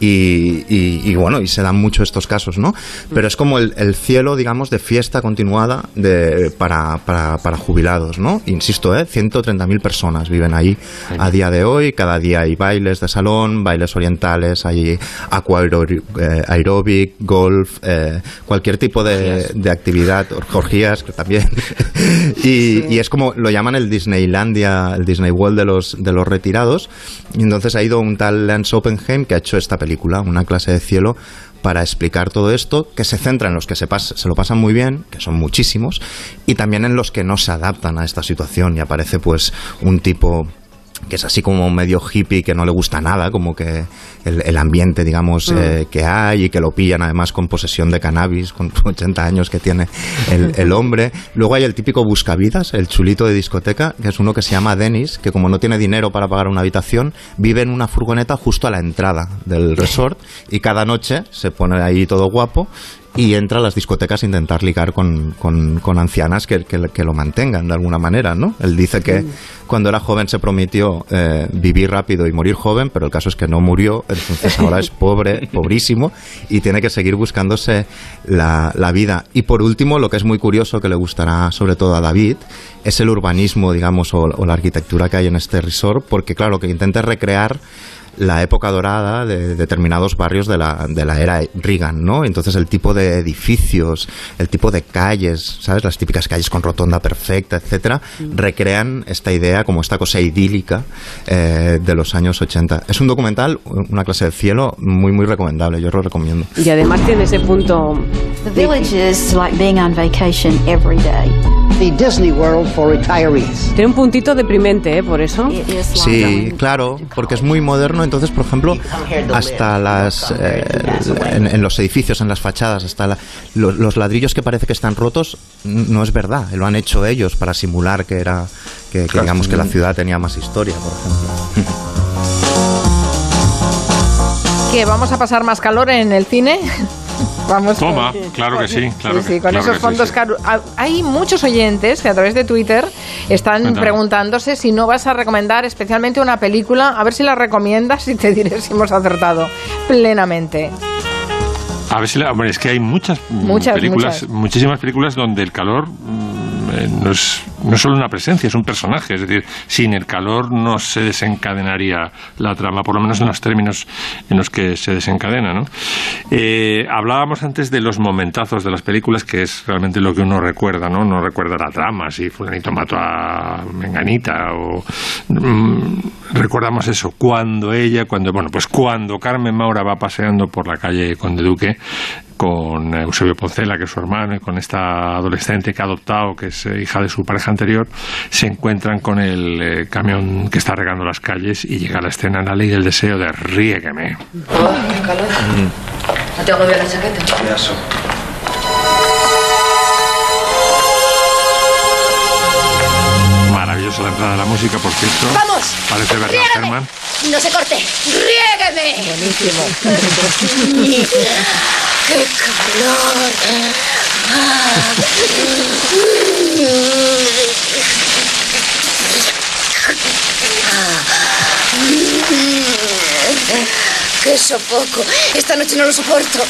y, y- y bueno, y se dan mucho estos casos, ¿no? Pero es como el, el cielo, digamos, de fiesta continuada de, para, para, para jubilados, ¿no? Insisto, ¿eh? 130.000 personas viven ahí a día de hoy, cada día hay bailes de salón, bailes orientales, hay aqua eh, aeróbic, golf, eh, cualquier tipo de, de actividad, orgías que también. y, y es como lo llaman el Disneylandia, el Disney World de los, de los retirados. Y entonces ha ido un tal Lance Oppenheim que ha hecho esta película, una clase de cielo para explicar todo esto, que se centra en los que se, pas- se lo pasan muy bien, que son muchísimos, y también en los que no se adaptan a esta situación y aparece pues un tipo que es así como medio hippie que no le gusta nada, como que el, el ambiente, digamos, Mm. eh, que hay y que lo pillan además con posesión de cannabis, con 80 años que tiene el, el hombre. Luego hay el típico buscavidas, el chulito de discoteca, que es uno que se llama Dennis, que como no tiene dinero para pagar una habitación, vive en una furgoneta justo a la entrada del resort y cada noche se pone ahí todo guapo y entra a las discotecas a intentar ligar con, con- con ancianas que, que- que lo mantengan de alguna manera, ¿no? Él dice que cuando era joven se prometió eh, vivir rápido y morir joven, pero el caso es que no murió, entonces ahora es pobre, pobrísimo, y tiene que seguir buscándose la, la vida. Y por último, lo que es muy curioso, que le gustará sobre todo a David, es el urbanismo, digamos, o, o la arquitectura que hay en este resort, porque claro, que intenta recrear la época dorada de determinados barrios de la, de la era Reagan, ¿no? Entonces el tipo de edificios, el tipo de calles, ¿sabes? Las típicas calles con rotonda perfecta, etcétera, recrean esta idea como esta cosa idílica eh, de los años 80. Es un documental, una clase de cielo, muy, muy recomendable, yo lo recomiendo. Y además tiene ese punto. The village is like being on vacation every day. The Disney World for retirees. Tiene un puntito deprimente, ¿eh? Por eso. Sí, claro, porque es muy moderno. Entonces, por ejemplo, hasta las eh, en, en los edificios, en las fachadas, hasta la- los, ladrillos que parece que están rotos, no es verdad. Lo han hecho ellos para simular que era que, que digamos que la ciudad tenía más historia, por ejemplo. ¿Que vamos a pasar más calor en el cine? Vamos con- Toma, claro que sí, claro sí, que sí, con claro esos fondos sí. caros. Hay muchos oyentes que a través de Twitter están Cuéntame. preguntándose si no vas a recomendar especialmente una película. A ver si la recomiendas y te diré si hemos acertado plenamente. A ver si la- hombre, es que hay muchas, mm, Muchas, películas, muchas. muchísimas películas donde el calor mm, no es no solo una presencia, es un personaje. Es decir, sin el calor no se desencadenaría la trama, por lo menos en los términos en los que se desencadena. ¿no? Eh, hablábamos antes de los momentazos de las películas, que es realmente lo que uno recuerda, ¿no? No recuerda la trama, si fulanito mató a Menganita o... mm, recordamos eso, cuando ella, cuando, bueno, pues cuando Carmen Maura va paseando por la calle Conde Duque con Eusebio Poncela, que es su hermano, y con esta adolescente que ha adoptado, que es eh, hija de su pareja anterior, se encuentran con el eh, camión que está regando las calles y llega la escena en la ley del deseo de Riégueme. qué calor. No tengo que ver la chaqueta. Maravillosa la entrada de la música, por cierto. ¡Vamos! Parece Bernard. Herrmann. No se corte. ¡Riégueme! Buenísimo. ¡Qué calor! Ah. ¡Qué sofoco! Esta noche no lo soporto.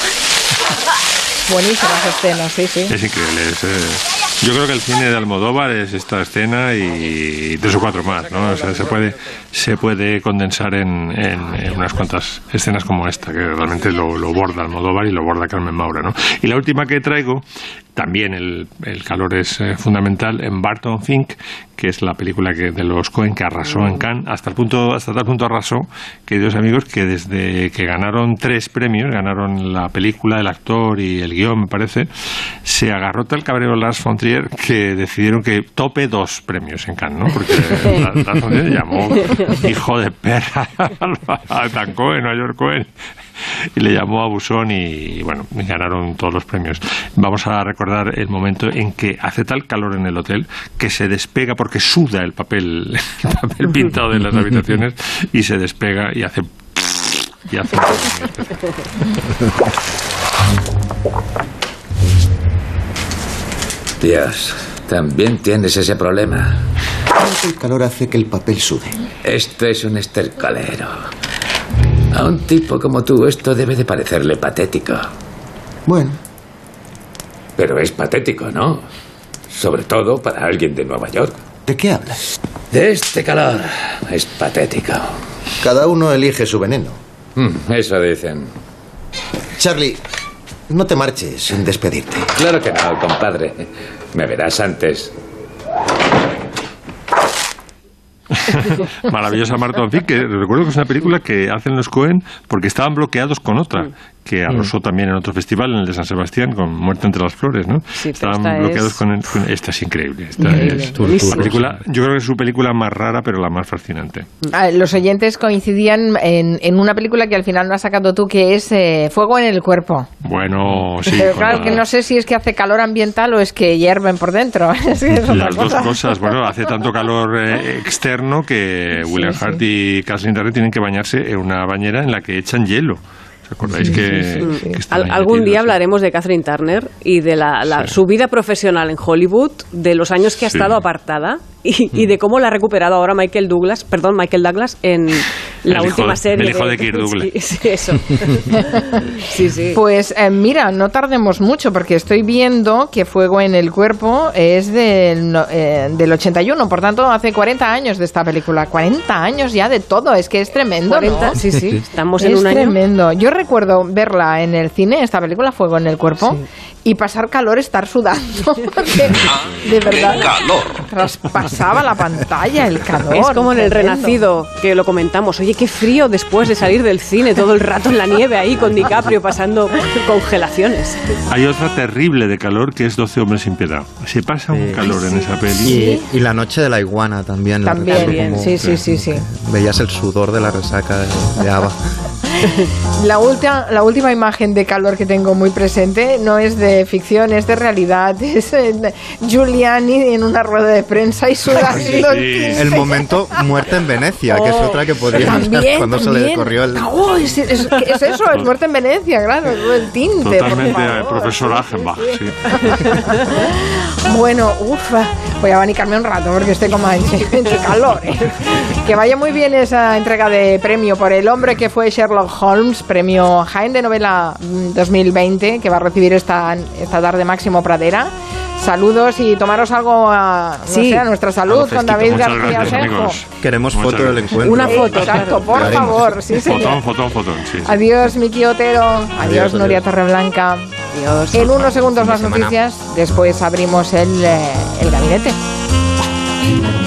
Buenísimas escenas, sí, sí. Es increíble, es. Eh, yo creo que el cine de Almodóvar es esta escena y tres o cuatro más, ¿no? O sea, se puede, se puede condensar en, en- unas cuantas escenas como esta, que realmente lo, lo borda Almodóvar y lo borda Carmen Maura, ¿no? Y la última que traigo, también el, el calor es eh, fundamental, en Barton Fink, que es la película que, de los Cohen que arrasó en Cannes, hasta el punto, hasta tal punto arrasó, queridos amigos, que desde que ganaron tres premios, ganaron la película, el actor y el guion, me parece, se agarró tal cabreo Lars von Trier que decidieron que tope dos premios en Cannes, ¿no? Porque Lars von Trier llamó hijo de perra a Dan Cohen, a George Cohen y le llamó a Busón y bueno, ganaron todos los premios. Vamos a recordar el momento en que hace tal calor en el hotel que se despega porque suda el papel, el papel pintado de las habitaciones y se despega y hace y hace Dios, también tienes ese problema. El calor hace que el papel sude. Esto es un estercolero. A un tipo como tú esto debe de parecerle patético. Bueno. Pero es patético, ¿no? Sobre todo para alguien de Nueva York. ¿De qué hablas? De este calor. Es patético. Cada uno elige su veneno. Mm, Eso dicen. Charlie, no te marches sin despedirte. Claro que no, compadre. Me verás antes. Maravillosa Martin Fink, que recuerdo que es una película que hacen los Cohen porque estaban bloqueados con otra, que arrasó también en otro festival, en el de San Sebastián, con Muerte entre las Flores, ¿no? estaban esta bloqueados es- con, el- con- Esta es increíble. Esta Increíble, es película, yo creo que es su película más rara, pero la más fascinante. Ah, Los oyentes coincidían en, en una película que al final no has sacado tú, que es eh, Fuego en el cuerpo. Bueno, sí. Pero claro la- que no sé si es que hace calor ambiental o es que hierven por dentro. Es que es otra Las dos cosa. cosas. Bueno, hace tanto calor eh, externo que William sí. Hart y Kathleen Turner tienen que bañarse en una bañera en la que echan hielo. ¿Os acordáis que, Al- algún día hablaremos de Catherine Turner y de la, la- su vida profesional en Hollywood, de los años que ha estado apartada y, y de cómo la ha recuperado ahora Michael Douglas, perdón, Michael Douglas en la El hijo- última serie. el hijo de Kirk Douglas. Sí, sí, eso. sí, sí. Pues eh, mira, no tardemos mucho porque estoy viendo que Fuego en el Cuerpo es del, no- eh, del 81, por tanto hace 40 años de esta película. 40 años ya de todo, es que es tremendo. 40, ¿no? sí, sí, estamos en es un año. tremendo. Yo recuerdo verla en el cine, esta película Fuego en el Cuerpo, y pasar calor, estar sudando. porque de verdad. Traspasaba la pantalla el calor. Es como en el. Renacido, que lo comentamos. Oye, qué frío después de salir del cine todo el rato en la nieve ahí con DiCaprio pasando congelaciones. Hay otra terrible de calor que es 12 hombres sin piedad. Se pasa un calor en esa peli. Y, y la noche de la iguana también. la También, recuerdo como sí, sí, sí, sí. Veías el sudor de la resaca de, de Ava. La última, la última imagen de calor que tengo muy presente no es de ficción, es de realidad. Es Giuliani en una rueda de prensa y sudando el tinte. El momento muerte en Venecia, que es Oh, otra que podría también, cuando se le también. corrió el... Oh, es, es- es eso, es muerte en Venecia, claro, el tinte. Totalmente al profesor Achenbach, sí. Bueno, ufa, voy a abanicarme un rato porque estoy como en qué calor. ¿eh? Que vaya muy bien esa entrega de premio por el hombre que fue Sherlock Holmes, premio Jaén de novela mm, 2020, que va a recibir esta, esta tarde Máximo Pradera. Saludos y tomaros algo a, no Sí. sé, a nuestra salud con David fresquito. García Osejo. Queremos Muchas foto del encuentro. Una foto, Exacto, por Haremos. favor. Sí, señor. Fotón, fotón, fotón. Sí, sí. Adiós, Miki Otero. Adiós, adiós. Nuria Torreblanca. Adiós. En unos segundos las noticias. Después abrimos el, eh, el gabinete.